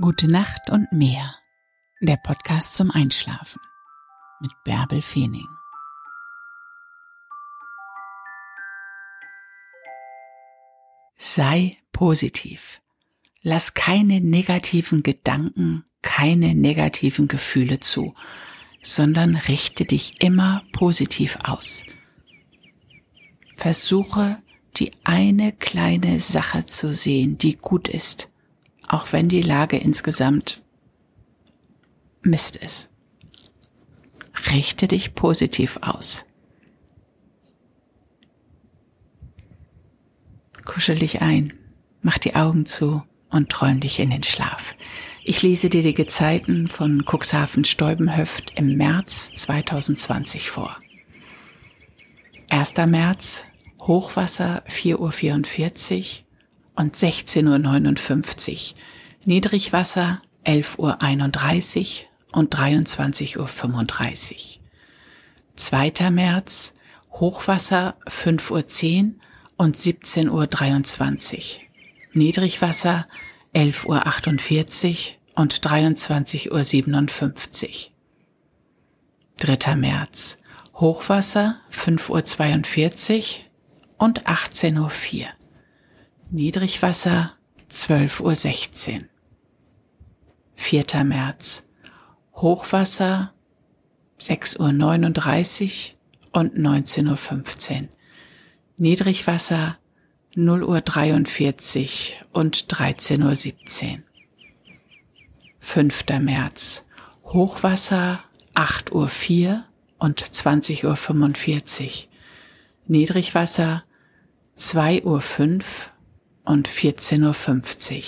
Gute Nacht und mehr. Der Podcast zum Einschlafen mit Bärbel Feening. Sei positiv. Lass keine negativen Gedanken, keine negativen Gefühle zu, sondern richte dich immer positiv aus. Versuche die eine kleine Sache zu sehen, die gut ist, auch wenn die Lage insgesamt Mist ist. Richte dich positiv aus. Kuschel dich ein, mach die Augen zu und träum dich in den Schlaf. Ich lese dir die Gezeiten von Cuxhaven Steubenhöft im März 2020 vor. 1. März Hochwasser 4.44 Uhr und 16.59 Uhr. Niedrigwasser 11.31 Uhr und 23.35 Uhr. 2. März Hochwasser 5.10 Uhr und 17.23 Uhr. Niedrigwasser 11.48 Uhr und 23.57 Uhr. 3. März Hochwasser 5.42 Uhr und 18.04 Uhr. Niedrigwasser 12.16 Uhr. 4. März. Hochwasser 6.39 Uhr und 19.15 Uhr. Niedrigwasser 0.43 Uhr und 13.17 Uhr. 5. März. Hochwasser 8.04 Uhr und 20.45 Uhr. Niedrigwasser 2.05 Uhr und 14.50 Uhr.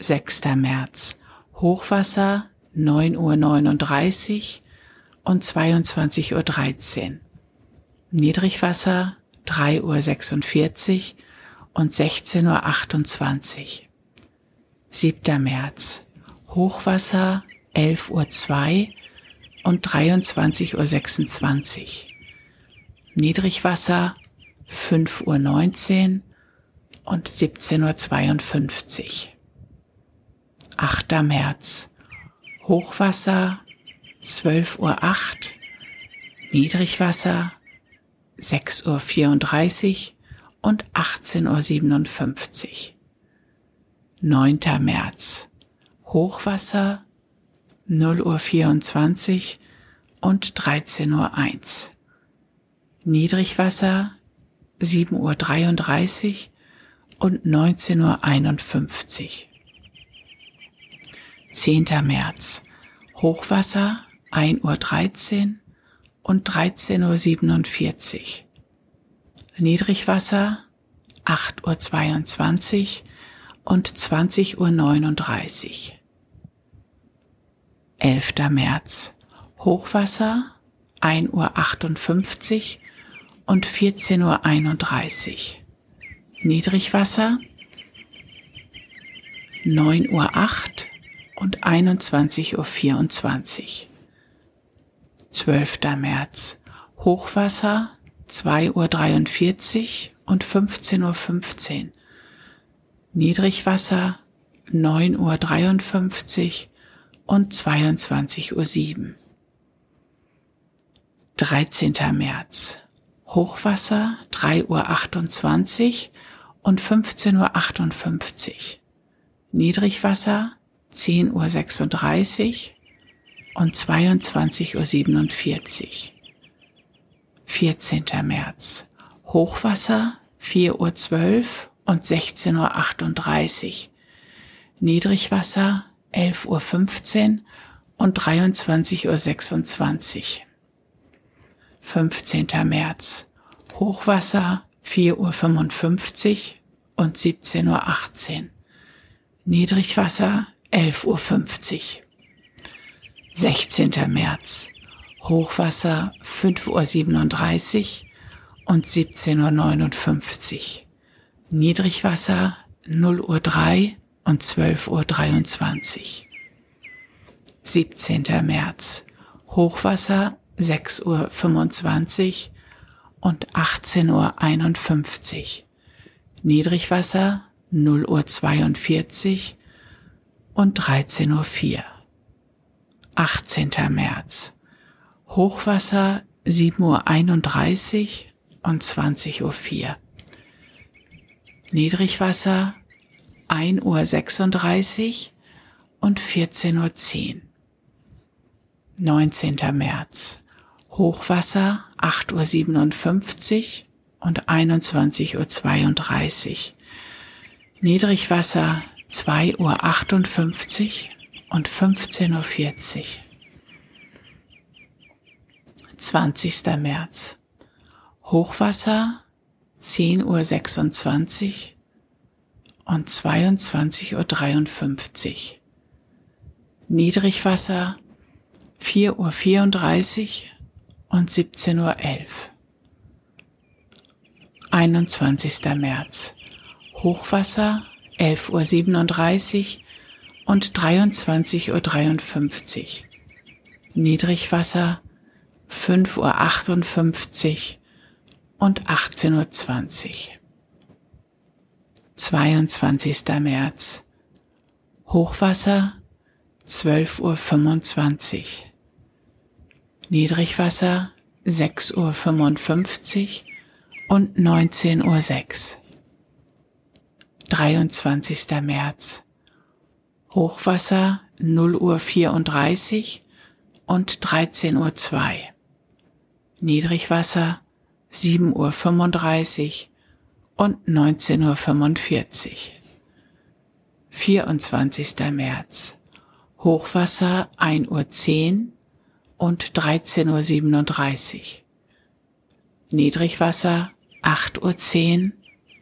6. März. Hochwasser 9.39 Uhr und 22.13 Uhr. Niedrigwasser 3.46 Uhr und 16.28 Uhr. 7. März. Hochwasser 11.02 Uhr und 23.26 Uhr. Niedrigwasser 5.19 Uhr und 17.52 Uhr. 8. März. Hochwasser 12.08 Uhr, Niedrigwasser 6.34 Uhr und 18.57 Uhr. 9. März. Hochwasser 0.24 Uhr und 13.01 Uhr. Niedrigwasser 7.33 Uhr und 19.51 Uhr. 10. März. Hochwasser 1.13 Uhr und 13.47 Uhr. Niedrigwasser 8.22 Uhr und 20.39 Uhr. 11. März. Hochwasser 1.58 Uhr und 14.31 Uhr. Niedrigwasser 9.08 Uhr und 21.24 Uhr. 12. März. Hochwasser 2.43 Uhr und 15.15 Uhr. Niedrigwasser 9.53 Uhr und 22.07 Uhr. 13. März. Hochwasser 3.28 Uhr und 15.58 Uhr. Niedrigwasser 10.36 Uhr und 22.47 Uhr. 14. März. Hochwasser 4.12 Uhr und 16.38 Uhr. Niedrigwasser 11.15 Uhr und 23.26 Uhr. 15. März. Hochwasser 4.55 Uhr und 17.18 Uhr. Niedrigwasser 11.50 Uhr. 16. März. Hochwasser 5.37 Uhr und 17.59 Uhr. Niedrigwasser 0.03 Uhr und 12.23 Uhr. 17. März. Hochwasser 6.25 Uhr und 18.51 Uhr. Niedrigwasser 0 Uhr 42 und 13.04 Uhr. 18. März. Hochwasser 7.31 Uhr und 20.04 Uhr. Niedrigwasser 1.36 Uhr und 14.10 Uhr. 19. März. Hochwasser 8.57 Uhr und 21.32 Uhr. Niedrigwasser 2.58 Uhr und 15.40 Uhr. 20. März. Hochwasser 10.26 Uhr und 22.53 Uhr. Niedrigwasser 4.34 Uhr und 17.11 Uhr. 21. März. Hochwasser 11.37 Uhr und 23.53 Uhr. Niedrigwasser 5.58 Uhr und 18.20 Uhr. 22. März. Hochwasser 12.25 Uhr. Niedrigwasser 6.55 Uhr und 19.06 Uhr. 23. März. Hochwasser 0 Uhr 34 und 13.02 Uhr. Niedrigwasser 7 Uhr 35 und 19.45 Uhr. 24. März. Hochwasser 1 Uhr 10 und 13.37 Uhr. Niedrigwasser 8 Uhr 10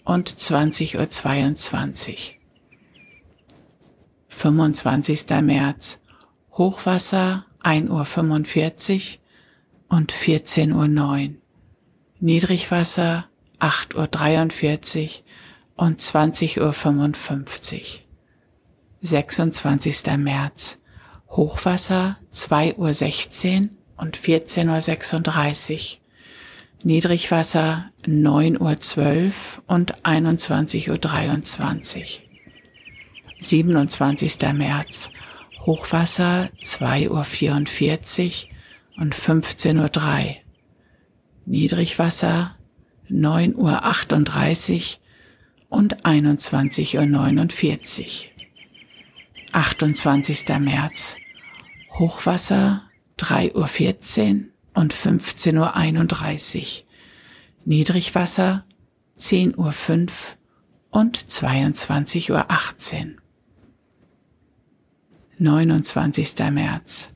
und 20 Uhr 22. 25. März. Hochwasser 1 Uhr 45 und 14 Uhr 9. Niedrigwasser 8 Uhr 43 und 20 Uhr 55. 26. März. Hochwasser 2 Uhr 16 und 14 Uhr 36. Niedrigwasser 9 Uhr 12 und 21 Uhr 23. 27. März. Hochwasser 2 Uhr 44 und 15 Uhr 3. Niedrigwasser 9 Uhr 38 und 21 Uhr 49. 28. März. Hochwasser 3 Uhr 14 und 15 Uhr 31. Niedrigwasser 10 Uhr 5 und 22 Uhr 18. 29. März.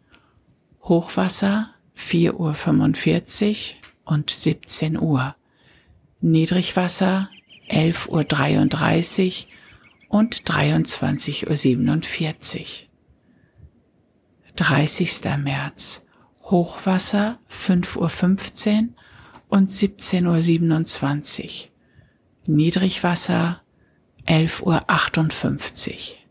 Hochwasser 4 Uhr 45 und 17 Uhr. Niedrigwasser 11 Uhr 33 und 23 Uhr 47. 30. März. Hochwasser 5 Uhr 15 und 17 Uhr 27. Niedrigwasser 11 Uhr 58.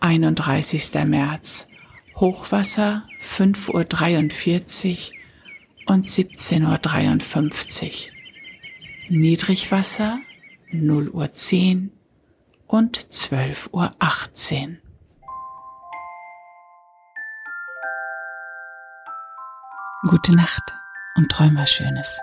31. März. Hochwasser 5 Uhr 43 und 17 Uhr 53. Niedrigwasser 0 Uhr 10 und 12 Uhr 18. Gute Nacht und träum was Schönes.